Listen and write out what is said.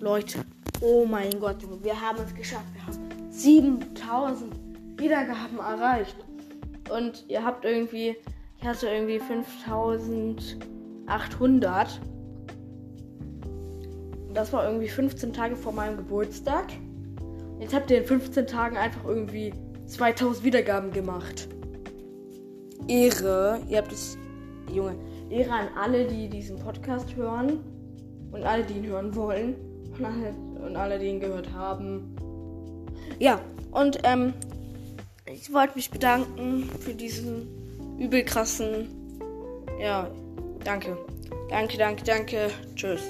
Leute, oh mein Gott, wir haben es geschafft. Wir haben 7000 Wiedergaben erreicht. Und ihr habt irgendwie, ich hatte irgendwie 5800. Das war irgendwie 15 Tage vor meinem Geburtstag. Jetzt habt ihr in 15 Tagen einfach irgendwie 2000 Wiedergaben gemacht. Ehre. Ihr habt es, Junge, Ehre an alle, die diesen Podcast hören. Und alle, die ihn hören wollen. Und alle, und alle die ihn gehört haben. Ja, und ähm, ich wollte mich bedanken für diesen übel krassen. Ja, danke. Danke, danke, danke. Tschüss.